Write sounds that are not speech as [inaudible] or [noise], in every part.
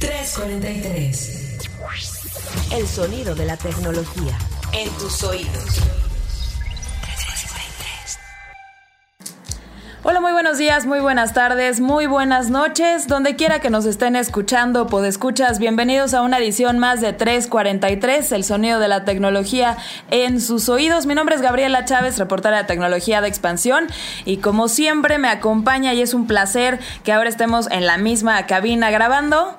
343. El sonido de la tecnología en tus oídos. Hola, muy buenos días, muy buenas tardes, muy buenas noches, donde quiera que nos estén escuchando, escuchas, bienvenidos a una edición más de 343, el sonido de la tecnología en sus oídos. Mi nombre es Gabriela Chávez, reportera de tecnología de expansión, y como siempre me acompaña y es un placer que ahora estemos en la misma cabina grabando.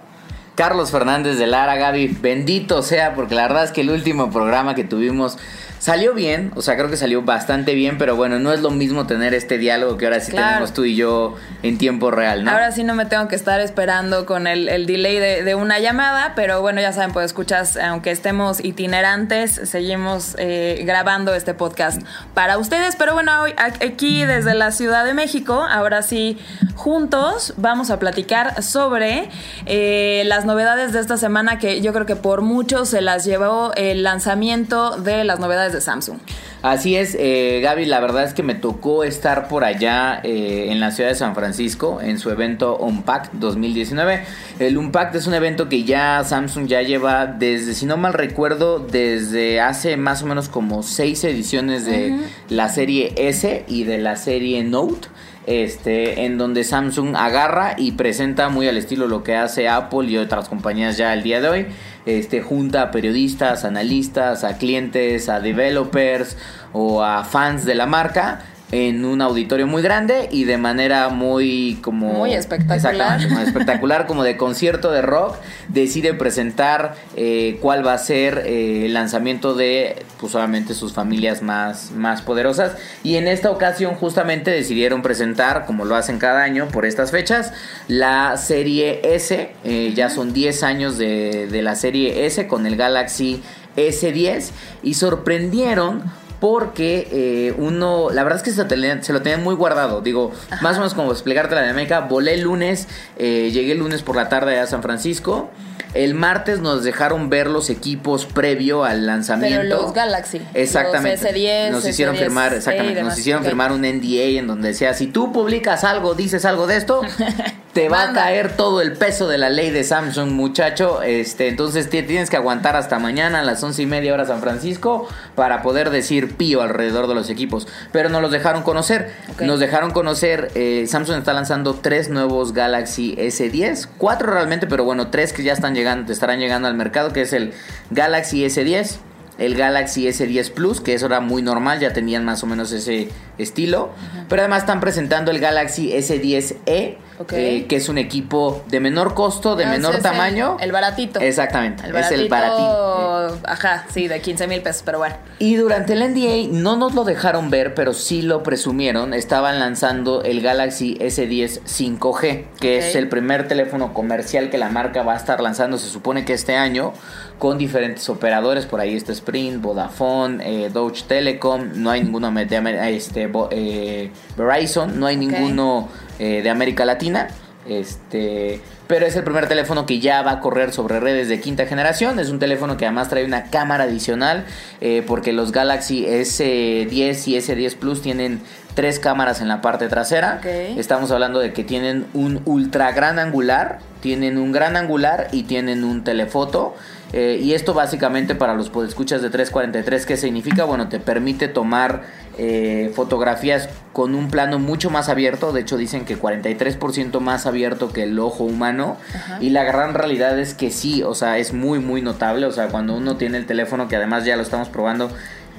Carlos Fernández de Lara, Gaby, bendito sea, porque la verdad es que el último programa que tuvimos Salió bien, o sea, creo que salió bastante bien, pero bueno, no es lo mismo tener este diálogo que ahora sí tenemos tú y yo en tiempo real, ¿no? Ahora sí no me tengo que estar esperando con el, delay de, una llamada, pero bueno, ya saben, pues escuchas, aunque estemos itinerantes, seguimos eh, grabando este podcast para ustedes. Pero bueno, hoy aquí desde la Ciudad de México, ahora sí, juntos vamos a platicar sobre eh, las novedades de esta semana que yo creo que por mucho se las llevó el lanzamiento de las novedades de Samsung. Así es, eh, Gaby, la verdad es que me tocó estar por allá eh, en la ciudad de San Francisco en su evento Unpacked 2019. El Unpacked es un evento que ya Samsung ya lleva desde, si no mal recuerdo, desde hace más o menos como seis ediciones de la serie S y de la serie Note este, en donde Samsung agarra y presenta muy al estilo lo que hace Apple y otras compañías ya el día de hoy. Este, junta a periodistas, analistas, a clientes, a developers o a fans de la marca en un auditorio muy grande y de manera muy como muy espectacular. como espectacular como de concierto de rock decide presentar eh, cuál va a ser eh, el lanzamiento de pues obviamente sus familias más más poderosas. Y en esta ocasión justamente decidieron presentar como lo hacen cada año por estas fechas la serie S. Eh, ya son 10 años de, de la serie S con el Galaxy S10 y sorprendieron porque eh, uno, la verdad es que se, lo tenían muy guardado. Digo, más o menos como explicarte la dinámica, volé el lunes, eh, llegué el lunes por la tarde a San Francisco. El martes nos dejaron ver los equipos previo al lanzamiento. Pero los Galaxy. Exactamente. Los S10, nos hicieron firmar, exactamente, nos hicieron firmar un NDA en donde decía, si tú publicas algo, dices algo de esto, [laughs] te va a caer todo el peso de la ley de Samsung, muchacho. Este, entonces tienes que aguantar hasta mañana a las once y media hora San Francisco para poder decir pío alrededor de los equipos. Pero nos los dejaron conocer. Nos dejaron conocer. Eh, Samsung está lanzando tres nuevos Galaxy S10, cuatro realmente, pero bueno, tres que ya están llegando, estarán llegando al mercado, que es el Galaxy S10 el Galaxy S10 Plus, que eso era muy normal, ya tenían más o menos ese estilo. Pero además están presentando el Galaxy S10e, eh, que es un equipo de menor costo, de menor tamaño. El, baratito. Exactamente, es el baratito. Ajá, sí, de 15 mil pesos, pero bueno. Y durante el NDA no nos lo dejaron ver, pero sí lo presumieron. Estaban lanzando el Galaxy S10 5G, que es el primer teléfono comercial que la marca va a estar lanzando, se supone que este año, con diferentes operadores. Por ahí está Sprint, Vodafone, eh, Deutsche Telecom. No hay ninguno de este, eh, Verizon, no hay ninguno eh, de América Latina. Este, pero es el primer teléfono que ya va a correr sobre redes de quinta generación. Es un teléfono que además trae una cámara adicional eh, porque los Galaxy S10 y S10 Plus tienen tres cámaras en la parte trasera. Estamos hablando de que tienen un ultra gran angular, tienen un gran angular y tienen un telefoto. Eh, y esto básicamente para los podescuchas de 343, ¿qué significa? Bueno, te permite tomar eh, fotografías con un plano mucho más abierto, de hecho dicen que 43% más abierto que el ojo humano y la gran realidad es que sí, o sea, es muy muy notable, o sea, cuando uno tiene el teléfono que además ya lo estamos probando,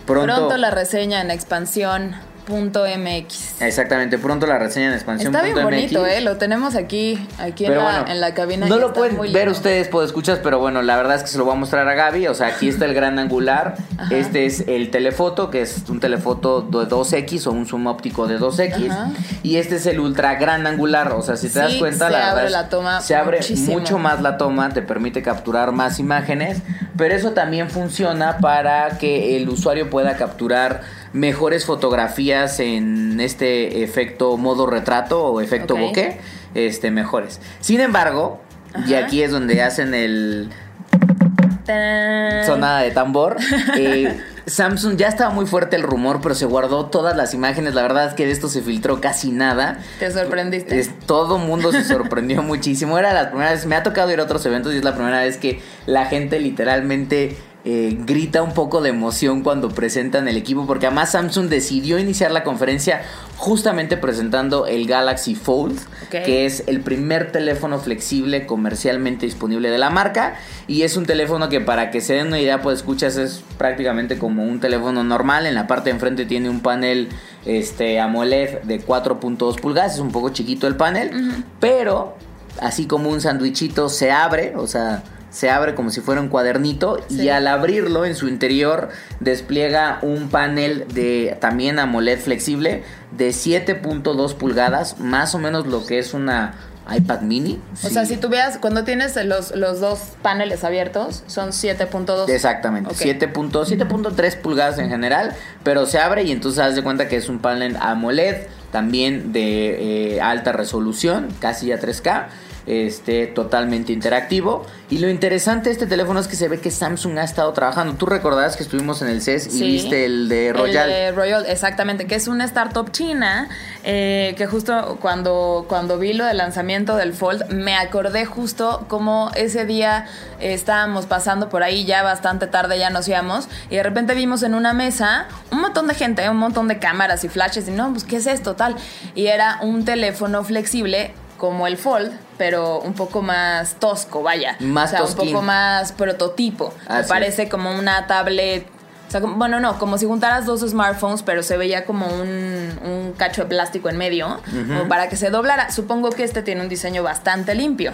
pronto, pronto la reseña en expansión .mx. Exactamente, pronto la reseña en expansión. Está bien bonito, ¿eh? Lo tenemos aquí, aquí en, la, cabina. No lo pueden ver ustedes, pues escuchas, pero bueno, la verdad es que se lo voy a mostrar a Gaby. O sea, aquí está el gran angular. Este es el telefoto, que es un telefoto de 2X o un zoom óptico de 2X. Y este es el ultra gran angular. O sea, si te das cuenta, se abre la toma. Se abre mucho más la toma, te permite capturar más imágenes. Pero eso también funciona para que el usuario pueda capturar mejores fotografías en este efecto modo retrato o efecto bokeh, este, mejores. Sin embargo, y aquí es donde hacen el sonada de tambor. Eh, [laughs] Samsung ya estaba muy fuerte el rumor, pero se guardó todas las imágenes. La verdad es que de esto se filtró casi nada. Te sorprendiste. Es, todo mundo se sorprendió [laughs] muchísimo. Era la primera vez, me ha tocado ir a otros eventos y es la primera vez que la gente literalmente eh, grita un poco de emoción cuando presentan el equipo, porque además Samsung decidió iniciar la conferencia justamente presentando el Galaxy Fold, que es el primer teléfono flexible comercialmente disponible de la marca, y es un teléfono que para que se den una idea, pues escuchas, es prácticamente como un teléfono normal, en la parte de enfrente tiene un panel este, AMOLED de 4.2 pulgadas, es un poco chiquito el panel, pero así como un sandwichito se abre, o sea se abre como si fuera un cuadernito y al abrirlo en su interior despliega un panel de también AMOLED flexible de 7.2 pulgadas, más o menos lo que es una iPad mini. O sea, si tú veas, cuando tienes los, los dos paneles abiertos, son 7.2. Exactamente, 7.3 pulgadas en general, pero se abre y entonces haz de cuenta que es un panel AMOLED, también de eh, alta resolución, casi ya 3K este, totalmente interactivo. Y lo interesante de este teléfono es que se ve que Samsung ha estado trabajando. Tú recordarás que estuvimos en el CES y viste el de Royal. El de Royal, exactamente, que es una startup china eh, que justo cuando, cuando vi lo del lanzamiento del Fold, me acordé justo como ese día estábamos pasando por ahí ya bastante tarde, ya nos íbamos, y de repente vimos en una mesa un montón de gente, un montón de cámaras y flashes, y no, pues, ¿qué es esto? Tal. Y era un teléfono flexible como el Fold, pero un poco más tosco, vaya. Más o sea, un poco más prototipo. Me parece como una tablet. O sea, bueno, no, como si juntaras dos smartphones, pero se veía como un, cacho de plástico en medio, como para que se doblara. Supongo que este tiene un diseño bastante limpio.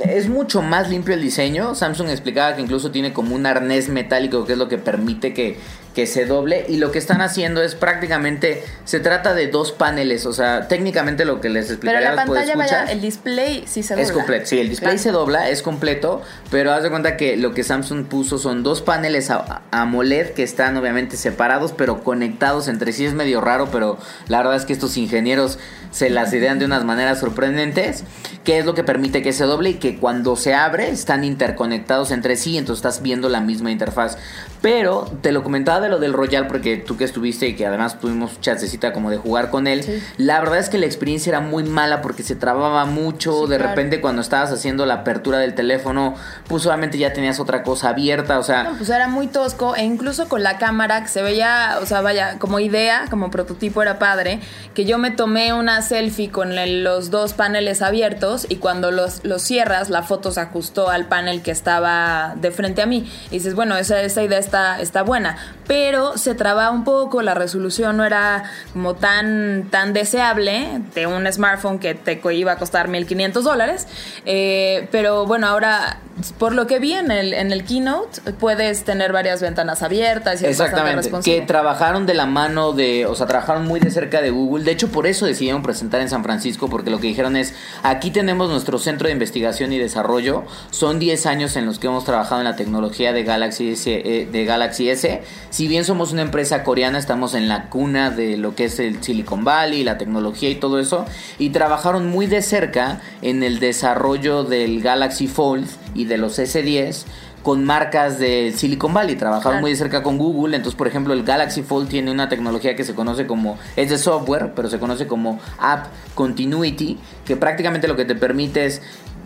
Es mucho más limpio el diseño. Samsung explicaba que incluso tiene como un arnés metálico que es lo que permite que que se doble y lo que están haciendo es prácticamente se trata de dos paneles, o sea, técnicamente lo que les explicaré Pero la pantalla vaya, el display sí se dobla. Es completo, sí, el display se dobla, es completo, pero haz de cuenta que lo que Samsung puso son dos paneles AMOLED que están obviamente separados pero conectados entre sí, es medio raro, pero la verdad es que estos ingenieros se las idean de unas maneras sorprendentes, que es lo que permite que se doble y que cuando se abre están interconectados entre sí, entonces estás viendo la misma interfaz. Pero te lo comentaba de lo del Royal porque tú que estuviste y que además tuvimos chancecita como de jugar con él, la verdad es que la experiencia era muy mala porque se trababa mucho, de repente cuando estabas haciendo la apertura del teléfono, pues obviamente ya tenías otra cosa abierta, o sea... No, pues era muy tosco e incluso con la cámara que se veía, o sea, vaya, como idea, como prototipo era padre, que yo me tomé una selfie con los dos paneles abiertos y cuando los, los cierras la foto se ajustó al panel que estaba de frente a mí. Y dices, bueno, esa, esa idea está, está buena, pero se traba un poco, la resolución no era como tan, tan deseable de un smartphone que te iba a costar 1.500 dólares, eh, pero bueno, ahora por lo que vi en el, en el keynote, puedes tener varias ventanas abiertas y Exactamente, que trabajaron de la mano de, o sea, trabajaron muy de cerca de Google, de hecho por eso decidieron presentar en San Francisco, porque lo que dijeron es, aquí tenemos nuestro centro de investigación y desarrollo, son 10 años en los que hemos trabajado en la tecnología de Galaxy S, eh, de Galaxy S. Si bien somos una empresa coreana, estamos en la cuna de lo que es el Silicon Valley, la tecnología y todo eso, y trabajaron muy de cerca en el desarrollo del Galaxy Fold y de los S10 con marcas de Silicon Valley, trabajaron muy de cerca con Google, entonces por ejemplo el Galaxy Fold tiene una tecnología que se conoce como, es de software, pero se conoce como App Continuity, que prácticamente lo que te permite es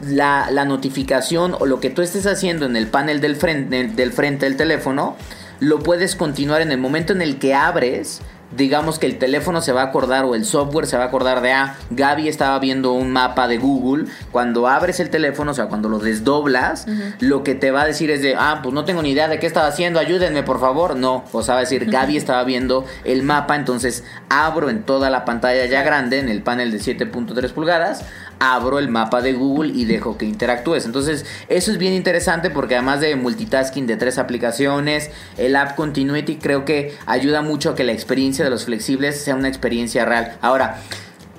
la, la, notificación o lo que tú estés haciendo en el panel del frente, del frente del teléfono, lo puedes continuar en el momento en el que abres digamos que el teléfono se va a acordar o el software se va a acordar de, ah, Gaby estaba viendo un mapa de Google, cuando abres el teléfono, o sea, cuando lo desdoblas, lo que te va a decir es de, ah, pues no tengo ni idea de qué estaba haciendo, ayúdenme por favor. No, o sea, va a decir, Gaby estaba viendo el mapa, entonces abro en toda la pantalla ya grande, en el panel de 7.3 pulgadas, abro el mapa de Google y dejo que interactúes. Entonces, eso es bien interesante porque además de multitasking de tres aplicaciones, el App Continuity creo que ayuda mucho a que la experiencia de los flexibles sea una experiencia real. Ahora,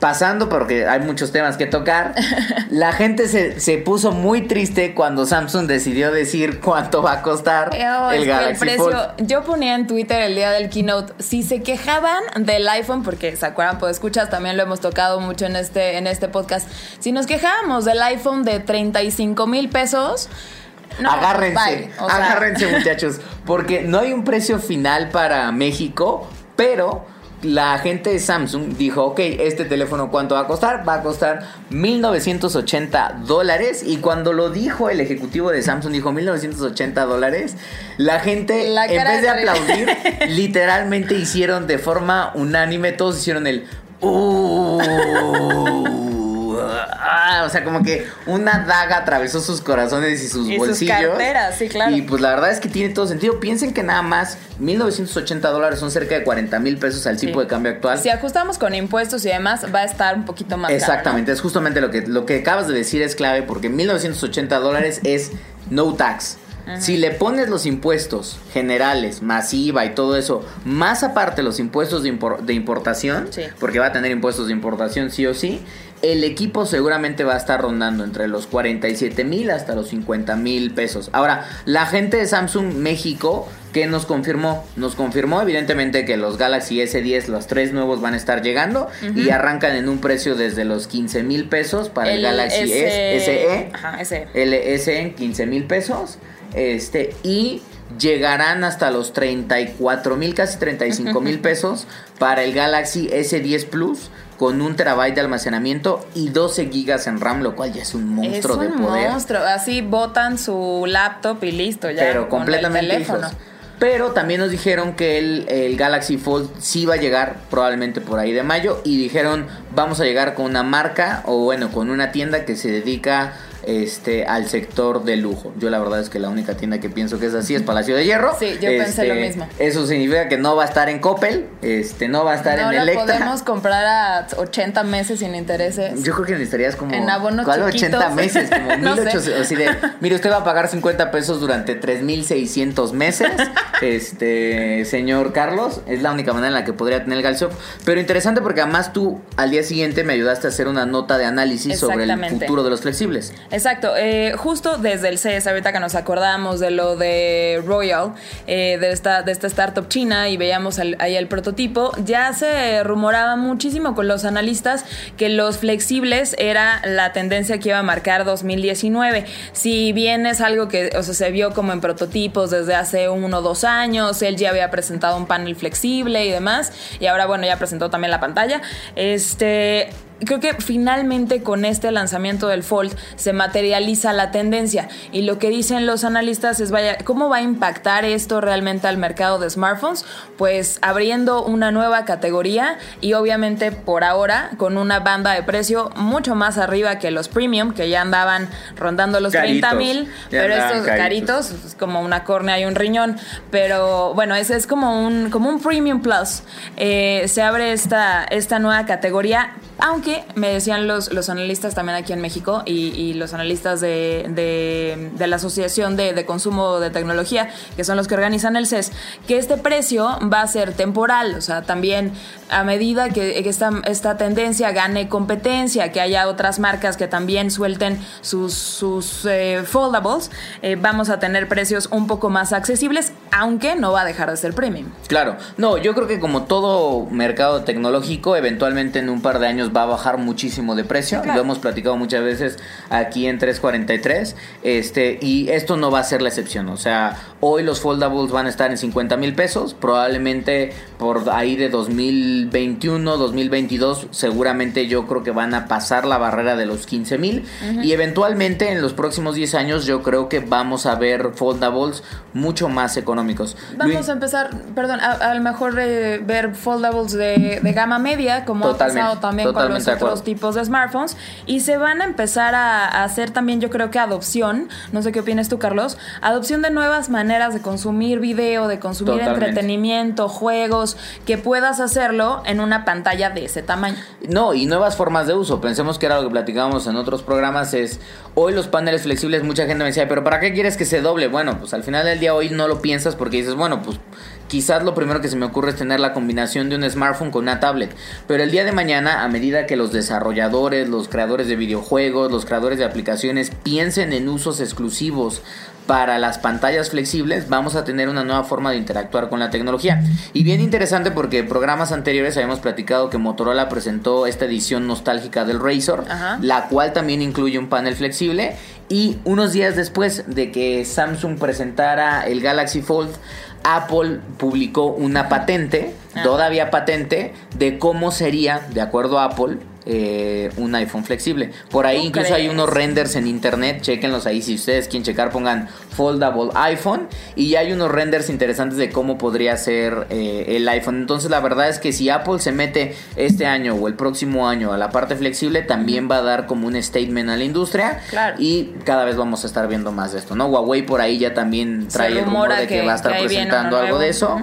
pasando, porque hay muchos temas que tocar, [laughs] la gente se, puso muy triste cuando Samsung decidió decir cuánto va a costar oh, el Galaxy precio, Fold. Yo ponía en Twitter el día del keynote, si se quejaban del iPhone, porque se acuerdan, pues escuchas, también lo hemos tocado mucho en este, en este podcast, si nos quejábamos del iPhone de 35 mil pesos, agárrense, agárrense muchachos, porque no hay un precio final para México, pero la gente de Samsung dijo, ok, este teléfono cuánto va a costar? Va a costar 1980 dólares. Y cuando lo dijo el ejecutivo de Samsung, dijo 1980 dólares, la gente, en vez de aplaudir, [laughs] literalmente hicieron de forma unánime, todos hicieron el... Uh, Ah, o sea, como que una daga atravesó sus corazones y sus bolsillos. Sus carteras, sí, claro. Y pues la verdad es que tiene todo sentido. Piensen que nada más 1980 dólares son cerca de 40 mil pesos al tipo de cambio actual. Si ajustamos con impuestos y demás, va a estar un poquito más Exactamente, es justamente lo que, lo que acabas de decir es clave porque 1980 dólares es no tax. Si le pones los impuestos generales, masiva y todo eso, más aparte los impuestos de, de importación, porque va a tener impuestos de importación sí o sí, el equipo seguramente va a estar rondando entre los 47 mil hasta los 50 mil pesos. Ahora, la gente de Samsung México, ¿qué nos confirmó? Nos confirmó evidentemente que los Galaxy S10, los tres nuevos van a estar llegando y arrancan en un precio desde los 15 mil pesos para el, Galaxy SE. Ajá, SE. El SE en 15 mil pesos. Este, y llegarán hasta los 34 mil, casi 35 mil [laughs] pesos para el Galaxy S10 Plus con un terabyte de almacenamiento y 12 gigas en RAM, lo cual ya es un monstruo de poder. monstruo, así botan su laptop y listo ya. Pero completamente Pero también nos dijeron que el, el, Galaxy Fold sí va a llegar probablemente por ahí de mayo y dijeron vamos a llegar con una marca o bueno con una tienda que se dedica este, al sector de lujo. Yo la verdad es que la única tienda que pienso que es así es Palacio de Hierro. Sí, yo pensé lo este, mismo. Eso significa que no va a estar en Coppel, este, no va a estar en Electra. No podemos comprar a 80 meses sin intereses. Yo creo que necesitarías como... En abonos ¿Cuál 80 meses? Como [laughs] 1800, así de, mire, usted va a pagar 50 pesos durante 3600 meses, este, señor Carlos. Es la única manera en la que podría tener el Galshop. Pero interesante porque además tú al día siguiente me ayudaste a hacer una nota de análisis sobre el futuro de los flexibles. Exacto, eh, justo desde el CES, ahorita que nos acordamos de lo de Royal, eh, de, esta, de esta startup china y veíamos ahí el prototipo, ya se rumoraba muchísimo con los analistas que los flexibles era la tendencia que iba a marcar 2019. Si bien es algo que o sea, se vio como en prototipos desde hace uno o dos años, él ya había presentado un panel flexible y demás, y ahora bueno, ya presentó también la pantalla. Este creo que finalmente con este lanzamiento del Fold se materializa la tendencia y lo que dicen los analistas es vaya, ¿cómo va a impactar esto realmente al mercado de smartphones? Pues abriendo una nueva categoría y obviamente por ahora con una banda de precio mucho más arriba que los premium que ya andaban rondando los 30 mil, pero estos caritos, es como una córnea y un riñón, pero bueno, ese es como un, como un premium plus. Eh, se abre esta, esta nueva categoría aunque me decían los, los analistas también aquí en México y, los analistas de, de, la Asociación de, Consumo de Tecnología, que son los que organizan el CES, que este precio va a ser temporal. O sea, también a medida que, esta, esta, tendencia gane competencia, que haya otras marcas que también suelten sus, sus eh, foldables, eh, vamos a tener precios un poco más accesibles, aunque no va a dejar de ser premium. Claro, no, yo creo que como todo mercado tecnológico, eventualmente en un par de años va a bajar muchísimo de precio. Lo hemos platicado muchas veces aquí en 343. Este, y esto no va a ser la excepción. O sea, hoy los foldables van a estar en 50 mil pesos. Probablemente por ahí de 2021, 2022, seguramente yo creo que van a pasar la barrera de los 15 mil. Y eventualmente en los próximos 10 años yo creo que vamos a ver foldables mucho más económicos. Vamos a empezar, perdón, a, lo mejor eh, ver foldables de, gama media, como ha pasado también con los otros tipos de smartphones. Y se van a empezar a, hacer también, yo creo que adopción, no sé qué opinas tú, Carlos, adopción de nuevas maneras de consumir video, de consumir entretenimiento, juegos, que puedas hacerlo en una pantalla de ese tamaño. No, y nuevas formas de uso. Pensemos que era lo que platicábamos en otros programas, es hoy los paneles flexibles, mucha gente me decía, pero ¿para qué quieres que se doble? Bueno, pues al final del día hoy no lo piensas porque dices, bueno, pues quizás lo primero que se me ocurre es tener la combinación de un smartphone con una tablet. Pero el día de mañana, a medida que los desarrolladores, los creadores de videojuegos, los creadores de aplicaciones piensen en usos exclusivos para las pantallas flexibles, vamos a tener una nueva forma de interactuar con la tecnología. Y bien interesante porque en programas anteriores habíamos platicado que Motorola presentó esta edición nostálgica del Razor, la cual también incluye un panel flexible. Y unos días después de que Samsung presentara el Galaxy Fold, Apple publicó una patente, ah. todavía patente, de cómo sería, de acuerdo a Apple, eh, un iPhone flexible. Por ahí incluso hay unos renders en internet, chequenlos ahí si ustedes quieren checar, pongan foldable iPhone y ya hay unos renders interesantes de cómo podría ser eh, el iPhone. Entonces la verdad es que si Apple se mete este año o el próximo año a la parte flexible, también va a dar como un statement a la industria y cada vez vamos a estar viendo más de esto, ¿no? Huawei por ahí ya también trae el rumor de que, va a estar presentando algo de eso.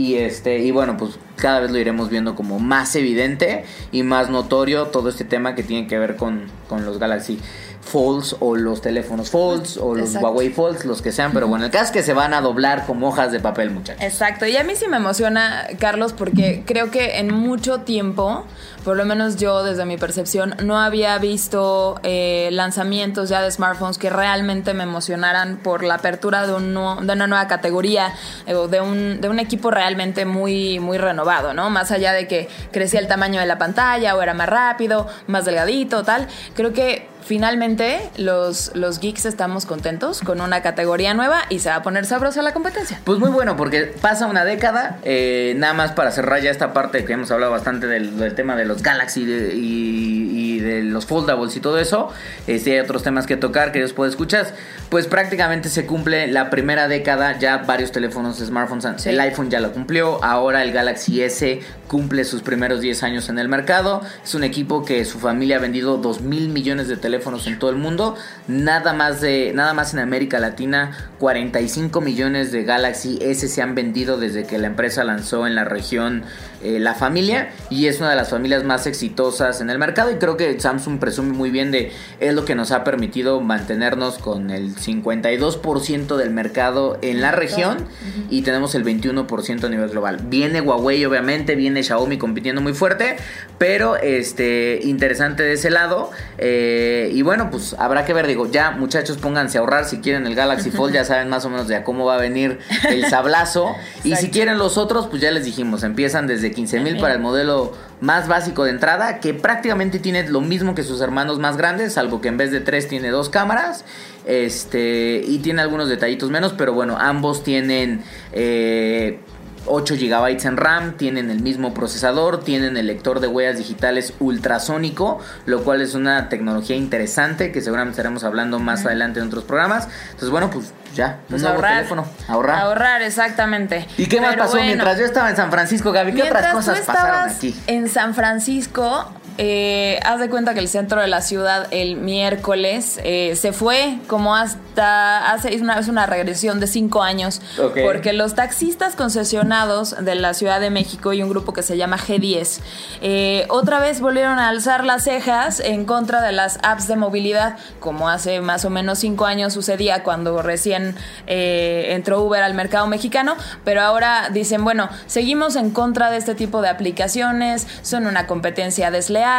Y este, y bueno, pues cada vez lo iremos viendo como más evidente y más notorio todo este tema que tiene que ver con, con los Galaxy Folds o los teléfonos Folds o los Huawei Folds, los que sean, pero bueno, el caso es que se van a doblar como hojas de papel, muchachos. Exacto, y a mí sí me emociona, Carlos, porque creo que en mucho tiempo, por lo menos yo desde mi percepción, no había visto eh, lanzamientos ya de smartphones que realmente me emocionaran por la apertura de, un, de una nueva categoría eh, o de, un, de un equipo realmente muy, muy renovado, ¿no? Más allá de que crecía el tamaño de la pantalla o era más rápido, más delgadito, tal, creo que finalmente los, los geeks estamos contentos con una categoría nueva y se va a poner sabrosa la competencia. Pues muy bueno, porque pasa una década, eh, nada más para cerrar ya esta parte que hemos hablado bastante del, tema de los Galaxy y, de los foldables y todo eso, si hay otros temas que tocar que después escuchas, pues prácticamente se cumple la primera década, ya varios teléfonos, smartphones, el iPhone ya lo cumplió, ahora el Galaxy S cumple sus primeros 10 años en el mercado, es un equipo que su familia ha vendido 2 mil millones de teléfonos teléfonos en todo el mundo. Nada más de nada más en América Latina, 45 millones de Galaxy S se han vendido desde que la empresa lanzó en la región eh, la familia y es una de las familias más exitosas en el mercado y creo que Samsung presume muy bien de es lo que nos ha permitido mantenernos con el 52% del mercado en la región y tenemos el 21% a nivel global. Viene Huawei obviamente, viene Xiaomi compitiendo muy fuerte, pero este interesante de ese lado eh, y bueno pues habrá que ver, digo ya muchachos pónganse a ahorrar si quieren el Galaxy [laughs] Fold ya saben más o menos de cómo va a venir el sablazo y si quieren los otros pues ya les dijimos empiezan desde 15 mil para el modelo más básico de entrada, que prácticamente tiene lo mismo que sus hermanos más grandes, salvo que en vez de tres tiene dos cámaras. Este, y tiene algunos detallitos menos, pero bueno, ambos tienen eh, 8 GB en RAM, tienen el mismo procesador, tienen el lector de huellas digitales ultrasónico, lo cual es una tecnología interesante que seguramente estaremos hablando más adelante en otros programas. Entonces, bueno, pues ya, pues ahorrar, teléfono, ahorrar. Ahorrar, exactamente. ¿Y qué más pasó mientras yo estaba en San Francisco, Gaby? ¿Qué otras cosas pasaron aquí? En San Francisco, eh, haz de cuenta que el centro de la ciudad el miércoles eh, se fue como hasta hace es una, es una regresión de cinco años. Porque los taxistas concesionados de la Ciudad de México y un grupo que se llama G10 eh, otra vez volvieron a alzar las cejas en contra de las apps de movilidad como hace más o menos cinco años sucedía cuando recién entró Uber al mercado mexicano pero ahora dicen bueno seguimos en contra de este tipo de aplicaciones son una competencia desleal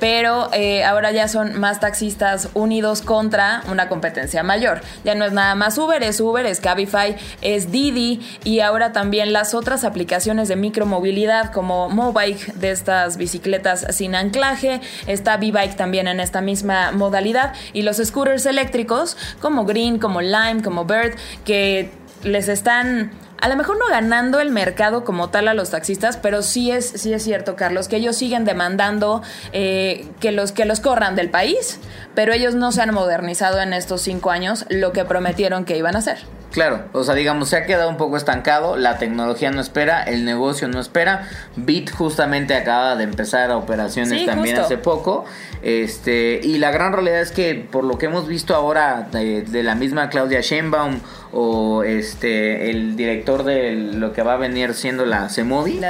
pero eh, ahora ya son más taxistas unidos contra una competencia mayor. Ya no es nada más Uber, es Uber, es Cabify, es Didi y ahora también las otras aplicaciones de micromovilidad como Mobike de estas bicicletas sin anclaje, está V-Bike también en esta misma modalidad y los scooters eléctricos como Green, como Lime, como Bird que les están a lo mejor no ganando el mercado como tal a los taxistas, pero sí es, sí es cierto, Carlos, que ellos siguen demandando eh, que, los, que los corran del país, pero ellos no se han modernizado en estos cinco años lo que prometieron que iban a hacer. Claro, o sea, digamos, se ha quedado un poco estancado, la tecnología no espera, el negocio no espera. Bit justamente acaba de empezar a operaciones también hace poco. Este, y la gran realidad es que por lo que hemos visto ahora de, la misma Claudia Sheinbaum o este el director de lo que va a venir siendo la CEMOVI,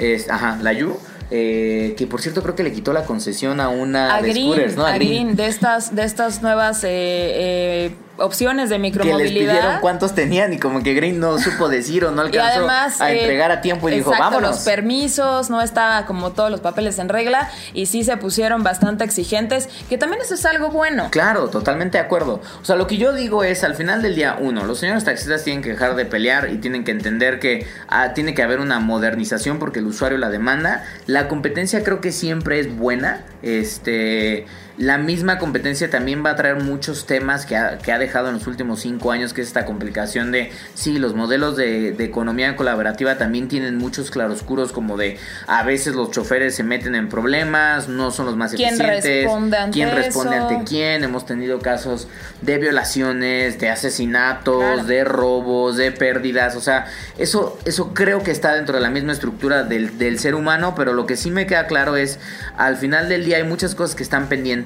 es, ajá, la Yu, eh, que por cierto creo que le quitó la concesión a una de scooters, ¿no? A, Green. de estas, de estas nuevas eh, eh opciones de micromovilidad. Que les pidieron cuántos tenían y como que Green no [laughs] supo decir o no alcanzó a eh, entregar a tiempo y dijo, vámonos. los permisos, no estaba como todos los papeles en regla y sí se pusieron bastante exigentes, que también eso es algo bueno. Claro, totalmente de acuerdo. O sea, lo que yo digo es, al final del día, uno, los señores taxistas tienen que dejar de pelear y tienen que entender que ah, tiene que haber una modernización porque el usuario la demanda. La competencia creo que siempre es buena. Este la misma competencia también va a traer muchos temas que ha, que ha dejado en los últimos cinco años, que es esta complicación de, sí, los modelos de, economía colaborativa también tienen muchos claroscuros, como de a veces los choferes se meten en problemas, no son los más ¿Quién Responde ante ¿Quién responde ante quién? Hemos tenido casos de violaciones, de asesinatos, de robos, de pérdidas, o sea, eso, eso creo que está dentro de la misma estructura del, del ser humano, pero lo que sí me queda claro es, al final del día hay muchas cosas que están pendientes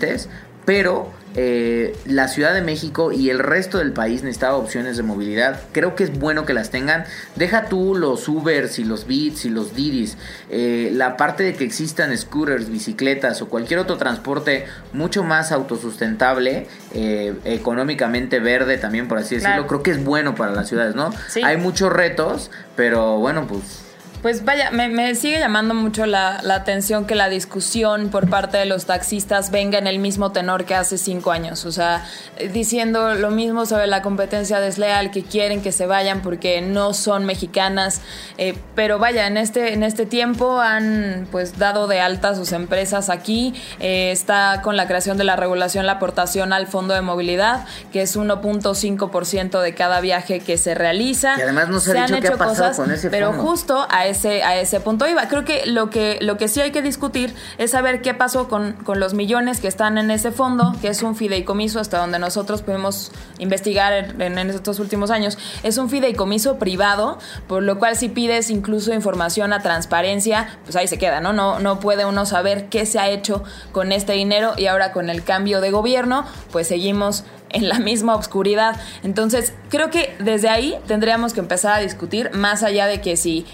pero eh, la Ciudad de México y el resto del país necesitaba opciones de movilidad. Creo que es bueno que las tengan. Deja tú los Ubers y los Beats y los Didis. Eh, la parte de que existan scooters, bicicletas o cualquier otro transporte mucho más autosustentable, eh, económicamente verde también, por así decirlo, creo que es bueno para las ciudades, ¿no? Hay muchos retos, pero bueno, pues pues vaya, me, sigue llamando mucho la, atención que la discusión por parte de los taxistas venga en el mismo tenor que hace cinco años. O sea, diciendo lo mismo sobre la competencia desleal, que quieren que se vayan porque no son mexicanas. Eh, pero vaya, en este, en este tiempo han pues dado de alta sus empresas aquí. Eh, está con la creación de la regulación la aportación al Fondo de Movilidad, que es 1.5% de cada viaje que se realiza. Y además no se, ha dicho qué ha pasado con ese Pero justo a a ese punto iba. Creo que lo que, lo que sí hay que discutir es saber qué pasó con, con los millones que están en ese fondo, que es un fideicomiso hasta donde nosotros pudimos investigar en, estos últimos años. Es un fideicomiso privado, por lo cual si pides incluso información a transparencia, pues ahí se queda, ¿no? No, no puede uno saber qué se ha hecho con este dinero y ahora con el cambio de gobierno, pues seguimos en la misma oscuridad. Entonces, creo que desde ahí tendríamos que empezar a discutir, más allá de que si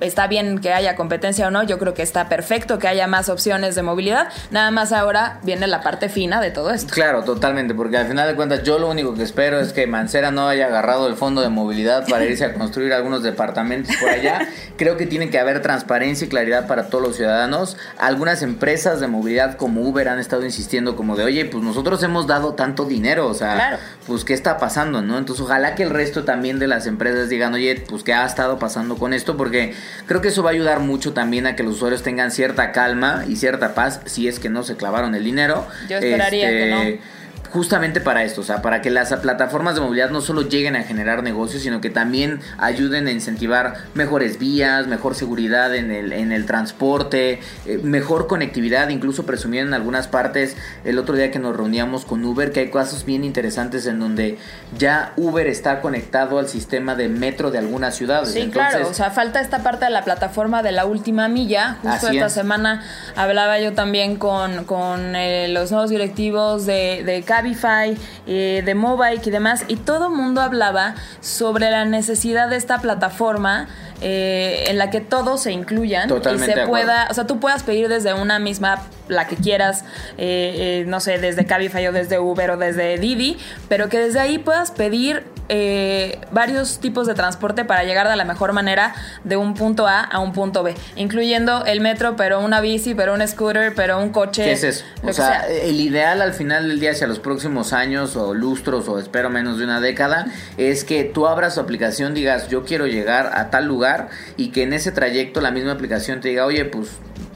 está bien que haya competencia o no, yo creo que está perfecto que haya más opciones de movilidad, nada más ahora viene la parte fina de todo esto. Claro, totalmente, porque al final de cuentas yo lo único que espero es que Mancera no haya agarrado el fondo de movilidad para irse a construir algunos departamentos por allá. Creo que tiene que haber transparencia y claridad para todos los ciudadanos. Algunas empresas de movilidad como Uber han estado insistiendo como de, oye, pues nosotros hemos dado tanto dinero, o sea, pues qué está pasando, ¿no? Entonces ojalá que el resto también de las empresas digan, oye, pues qué ha estado pasando con esto, porque Creo que eso va a ayudar mucho también a que los usuarios tengan cierta calma y cierta paz si es que no se clavaron el dinero. Yo esperaría que no este, justamente para esto, o sea, para que las plataformas de movilidad no solo lleguen a generar negocios, sino que también ayuden a incentivar mejores vías, mejor seguridad en el, en el transporte, eh, mejor conectividad, incluso presumieron en algunas partes el otro día que nos reuníamos con Uber, que hay casos bien interesantes en donde ya Uber está conectado al sistema de metro de algunas ciudades. Sí, claro, o sea, falta esta parte de la plataforma de la última milla. Justo esta semana hablaba yo también con, con eh, los nuevos directivos de, de Cabify, eh, de Mobike y demás, y todo el mundo hablaba sobre la necesidad de esta plataforma eh, en la que todos se incluyan y se pueda, o sea, tú puedas pedir desde una misma, la que quieras, eh, no sé, desde Cabify o desde Uber o desde Didi, pero que desde ahí puedas pedir eh, varios tipos de transporte para llegar de la mejor manera de un punto A a un punto B, incluyendo el metro, pero una bici, pero un scooter, pero un coche. ¿Qué es eso? O sea, el ideal al final del día hacia los próximos años o lustros o espero menos de una década es que tú abras tu aplicación, digas yo quiero llegar a tal lugar y que en ese trayecto la misma aplicación te diga, oye, pues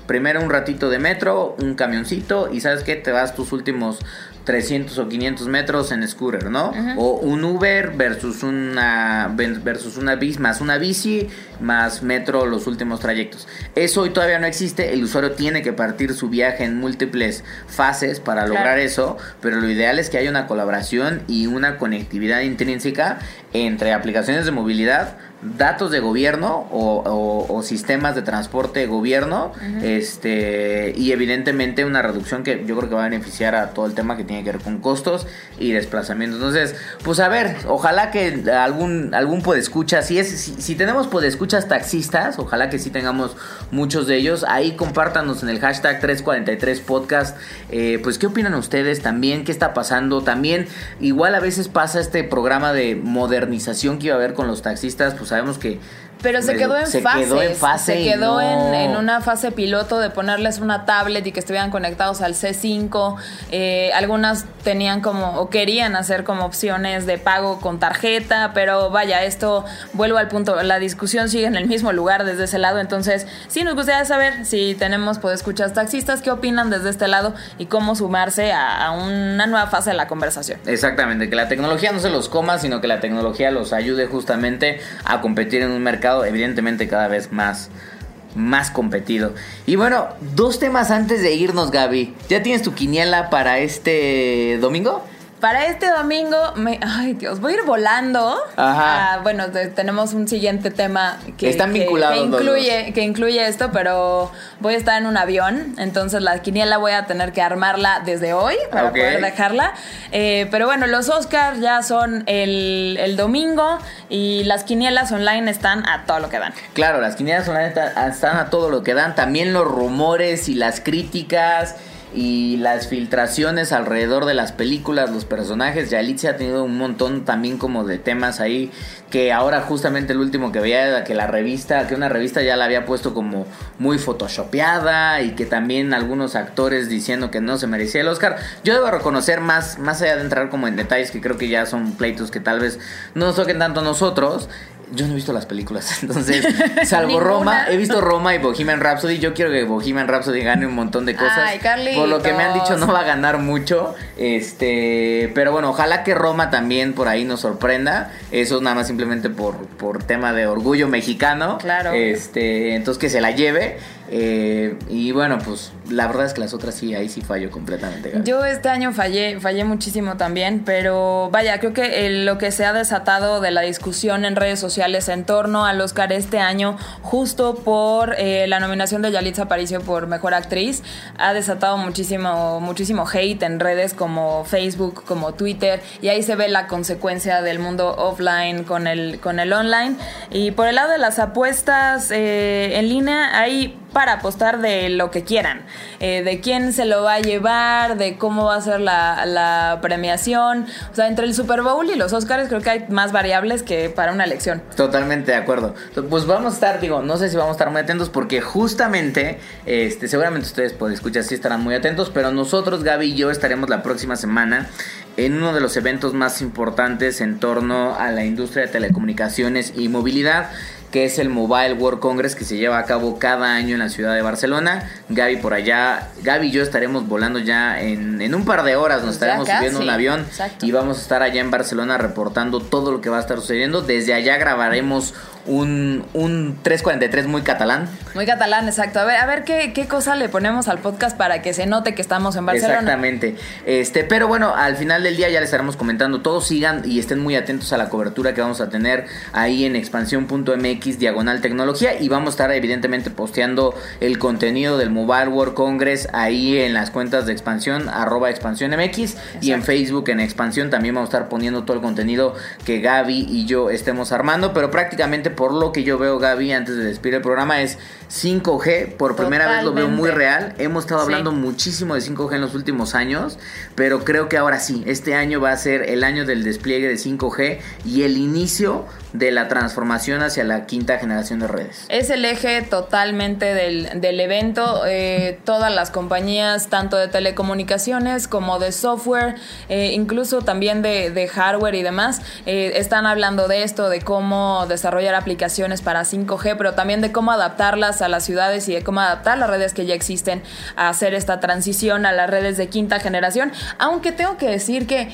primero un ratito de metro, un camioncito y sabes qué, te vas tus últimos 300 o 500 metros en scooter, ¿no? O un Uber versus una versus una bici más una bici más metro los últimos trayectos. Eso hoy todavía no existe, el usuario tiene que partir su viaje en múltiples fases para lograr eso, pero lo ideal es que haya una colaboración y una conectividad intrínseca entre aplicaciones de movilidad datos de gobierno o, sistemas de transporte de gobierno este y evidentemente una reducción que yo creo que va a beneficiar a todo el tema que tiene que ver con costos y desplazamientos. Entonces pues a ver ojalá que algún algún podescucha si es si, tenemos podescuchas taxistas ojalá que sí tengamos muchos de ellos ahí compártanos en el hashtag 343 podcast eh, pues qué opinan ustedes también qué está pasando también igual a veces pasa este programa de modernización que iba a haber con los taxistas pues sabemos que pero se quedó en se Quedó en fase. Se quedó en, una fase piloto de ponerles una tablet y que estuvieran conectados al C5. Eh, algunas tenían como, o querían hacer como opciones de pago con tarjeta, pero vaya, esto, vuelvo al punto, la discusión sigue en el mismo lugar desde ese lado. Entonces, sí nos gustaría saber si tenemos, pues, escuchar taxistas, qué opinan desde este lado y cómo sumarse a, a una nueva fase de la conversación. Exactamente, que la tecnología no se los coma, sino que la tecnología los ayude justamente a competir en un mercado evidentemente cada vez más más competido. Y bueno, dos temas antes de irnos, Gaby. ¿Ya tienes tu quiniela para este domingo? Para este domingo, me, ay Dios, voy a ir volando. Ajá. Ah, bueno, tenemos un siguiente tema que, Están vinculados que, incluye, que incluye esto, pero voy a estar en un avión, entonces la quiniela voy a tener que armarla desde hoy para poder dejarla. Eh, pero bueno, los Oscars ya son el, el, domingo y las quinielas online están a todo lo que dan. Claro, las quinielas online están a todo lo que dan. También los rumores y las críticas y las filtraciones alrededor de las películas, los personajes. Yalitza ha tenido un montón también como de temas ahí que ahora justamente el último que veía era que la revista, que una revista ya la había puesto como muy photoshopeada y que también algunos actores diciendo que no se merecía el Oscar. Yo debo reconocer más, más allá de entrar como en detalles que creo que ya son pleitos que tal vez no nos toquen tanto a nosotros, yo no he visto las películas, [laughs] entonces, salvo Roma, he visto Roma y Bohemian Rhapsody. Yo quiero que Bohemian Rhapsody gane un montón de cosas. Ay, Por lo que me han dicho, no va a ganar mucho. Este, pero bueno, ojalá que Roma también por ahí nos sorprenda. Eso es nada más simplemente por, por tema de orgullo mexicano. Claro. Este, entonces que se la lleve. Eh, y bueno, pues la verdad es que las otras sí, ahí sí fallo completamente. Yo este año fallé, fallé muchísimo también, pero vaya, creo que lo que se ha desatado de la discusión en redes sociales en torno al Oscar este año, justo por eh, la nominación de Yalitza Aparicio por Mejor Actriz, ha desatado muchísimo, muchísimo hate en redes como Facebook, como Twitter, y ahí se ve la consecuencia del mundo offline con el, con el online. Y por el lado de las apuestas eh, en línea, hay apostar de lo que quieran, eh, de quién se lo va a llevar, de cómo va a ser la, premiación. O sea, entre el Super Bowl y los Oscars creo que hay más variables que para una elección. Totalmente de acuerdo. Pues vamos a estar, digo, no sé si vamos a estar muy atentos porque justamente, este, seguramente ustedes pueden escuchar, sí estarán muy atentos, pero nosotros, Gaby y yo, estaremos la próxima semana en uno de los eventos más importantes en torno a la industria de telecomunicaciones y movilidad que es el Mobile World Congress que se lleva a cabo cada año en la ciudad de Barcelona. Gaby por allá, Gaby y yo estaremos volando ya en, un par de horas, nos pues estaremos subiendo un avión y vamos a estar allá en Barcelona reportando todo lo que va a estar sucediendo. Desde allá grabaremos un, un 343 muy catalán. Muy catalán, exacto. A ver, a ver qué, qué, cosa le ponemos al podcast para que se note que estamos en Barcelona. Exactamente. Este, pero bueno, al final del día ya les estaremos comentando. Todos sigan y estén muy atentos a la cobertura que vamos a tener ahí en expansión.mx diagonal tecnología. Y vamos a estar evidentemente posteando el contenido del Mobile World Congress ahí en las cuentas de expansión, arroba expansión MX. Y en Facebook en expansión también vamos a estar poniendo todo el contenido que Gaby y yo estemos armando. Pero prácticamente por lo que yo veo, Gaby, antes de despedir el programa, es 5G. Por primera vez lo veo muy real. Hemos estado hablando muchísimo de 5G en los últimos años, pero creo que ahora sí, este año va a ser el año del despliegue de 5G y el inicio de la transformación hacia la quinta generación de redes. Es el eje totalmente del, evento. Eh, todas las compañías, tanto de telecomunicaciones como de software, eh, incluso también de, hardware y demás, eh, están hablando de esto, de cómo desarrollar aplicaciones para 5G, pero también de cómo adaptarlas a las ciudades y de cómo adaptar las redes que ya existen a hacer esta transición a las redes de quinta generación. Aunque tengo que decir que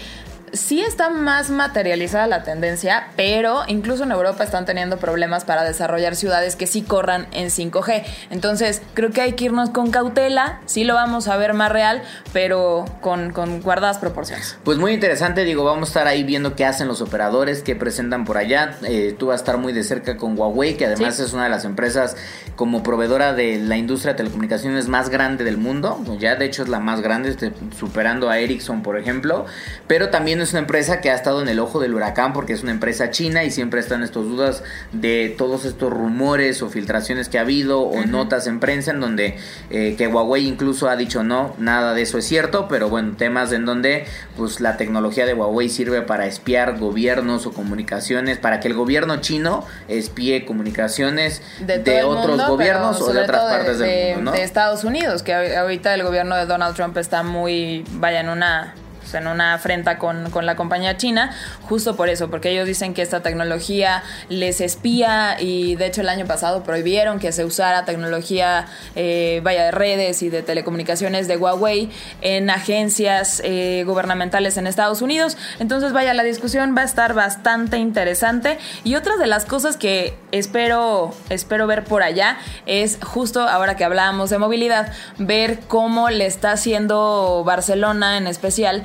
sí está más materializada la tendencia, pero incluso en Europa están teniendo problemas para desarrollar ciudades que sí corran en 5G. Entonces, creo que hay que irnos con cautela, sí lo vamos a ver más real, pero con, guardadas proporciones. Pues muy interesante, digo, vamos a estar ahí viendo qué hacen los operadores, qué presentan por allá. Eh, tú vas a estar muy de cerca con Huawei, que además es una de las empresas como proveedora de la industria de telecomunicaciones más grande del mundo. Ya de hecho es la más grande, este, superando a Ericsson, por ejemplo. Pero también es una empresa que ha estado en el ojo del huracán porque es una empresa china y siempre están estas dudas de todos estos rumores o filtraciones que ha habido o notas en prensa en donde eh, que Huawei incluso ha dicho no, nada de eso es cierto, pero bueno, temas en donde pues la tecnología de Huawei sirve para espiar gobiernos o comunicaciones, para que el gobierno chino espíe comunicaciones de, otros gobiernos o de otras partes del mundo, De Estados Unidos, que ahorita el gobierno de Donald Trump está muy, vaya, en una en una afrenta con, la compañía china, justo por eso, porque ellos dicen que esta tecnología les espía y de hecho el año pasado prohibieron que se usara tecnología, eh, vaya, de redes y de telecomunicaciones de Huawei en agencias eh, gubernamentales en Estados Unidos. Entonces, vaya, la discusión va a estar bastante interesante. Y otra de las cosas que espero, espero ver por allá es justo ahora que hablábamos de movilidad, ver cómo le está haciendo Barcelona en especial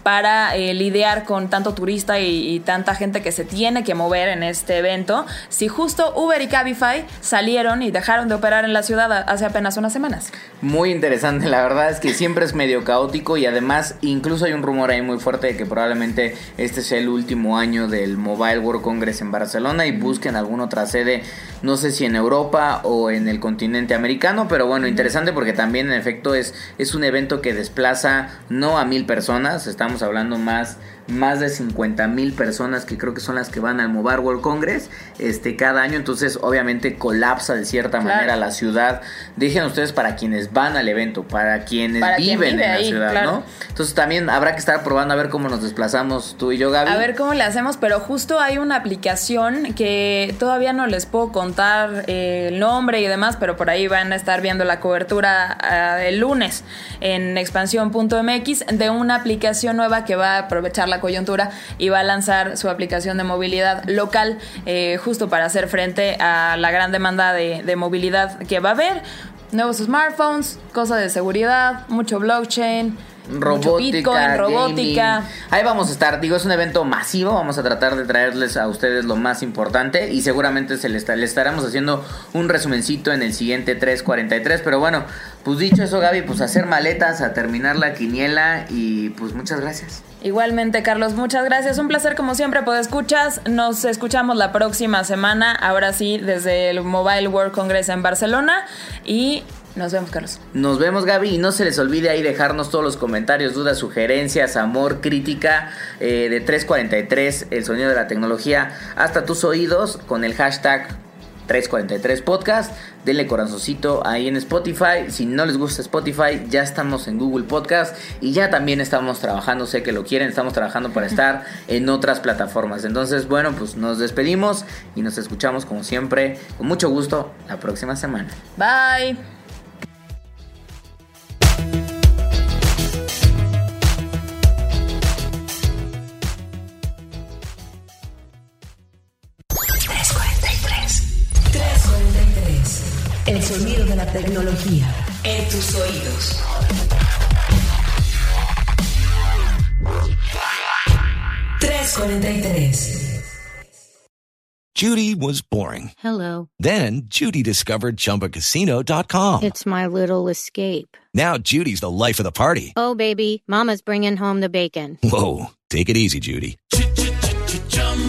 para eh, lidiar con tanto turista y, tanta gente que se tiene que mover en este evento, si justo Uber y Cabify salieron y dejaron de operar en la ciudad hace apenas unas semanas. Muy interesante, la verdad es que siempre es medio caótico y además incluso hay un rumor ahí muy fuerte de que probablemente este sea el último año del Mobile World Congress en Barcelona y busquen alguna otra sede, no sé si en Europa o en el continente americano, pero bueno, interesante porque también en efecto es, es un evento que desplaza no a mil personas, estamos hablando más más de 50 mil personas que creo que son las que van al Mobile World Congress este, cada año. Entonces, obviamente, colapsa de cierta manera la ciudad. Dejen ustedes para quienes van al evento, para quienes viven en la ciudad, ¿no? Entonces, también habrá que estar probando a ver cómo nos desplazamos tú y yo, Gaby. A ver cómo le hacemos, pero justo hay una aplicación que todavía no les puedo contar eh, el nombre y demás, pero por ahí van a estar viendo la cobertura ah, el lunes en expansión.mx de una aplicación nueva que va a aprovechar la coyuntura y va a lanzar su aplicación de movilidad local eh, justo para hacer frente a la gran demanda de, de movilidad que va a haber. Nuevos smartphones, cosas de seguridad, mucho blockchain, robótica, robótica. Ahí vamos a estar. Digo, es un evento masivo. Vamos a tratar de traerles a ustedes lo más importante. Y seguramente se les, les estaremos haciendo un resumencito en el siguiente 343. Pero bueno, pues dicho eso, Gaby, pues hacer maletas, a terminar la quiniela. Y pues muchas gracias. Igualmente, Carlos, muchas gracias. Un placer, como siempre, por escuchas. Nos escuchamos la próxima semana. Ahora sí, desde el Mobile World Congress en Barcelona. Y nos vemos, Carlos. Nos vemos, Gaby. Y no se les olvide ahí dejarnos todos los comentarios, dudas, sugerencias, amor, crítica eh, de 343, el sonido de la tecnología, hasta tus oídos con el hashtag 343 Podcast. Denle corazoncito ahí en Spotify. Si no les gusta Spotify, ya estamos en Google Podcast y ya también estamos trabajando, sé que lo quieren, estamos trabajando para [laughs] estar en otras plataformas. Entonces, bueno, pues nos despedimos y nos escuchamos como siempre, con mucho gusto, la próxima semana. Bye. Sonido de la tecnología en tus oídos. Judy was boring. Hello. Then Judy discovered chumbacasino.com. It's my little escape. Now Judy's the life of the party. Oh, baby, Mama's bringing home the bacon. Whoa. Take it easy, Judy.